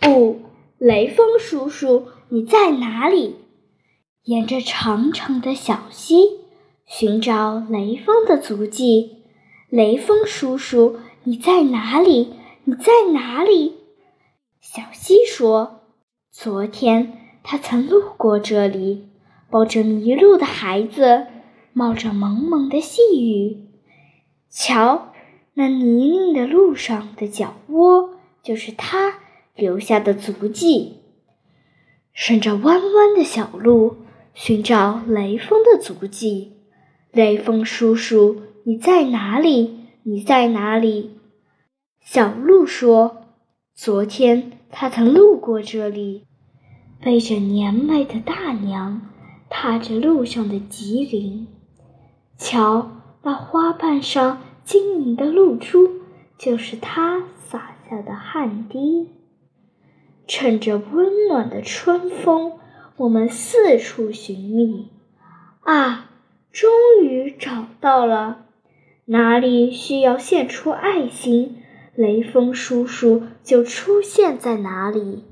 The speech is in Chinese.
不，雷锋叔叔，你在哪里？沿着长长的小溪寻找雷锋的足迹。雷锋叔叔，你在哪里？你在哪里？小溪说：“昨天他曾路过这里，抱着迷路的孩子，冒着蒙蒙的细雨。瞧，那泥泞的路上的脚窝，就是他留下的足迹。顺着弯弯的小路。”寻找雷锋的足迹，雷锋叔叔，你在哪里？你在哪里？小鹿说：“昨天他曾路过这里，背着年迈的大娘，踏着路上的吉林。瞧，那花瓣上晶莹的露珠，就是他洒下的汗滴。趁着温暖的春风。”我们四处寻觅，啊，终于找到了！哪里需要献出爱心，雷锋叔叔就出现在哪里。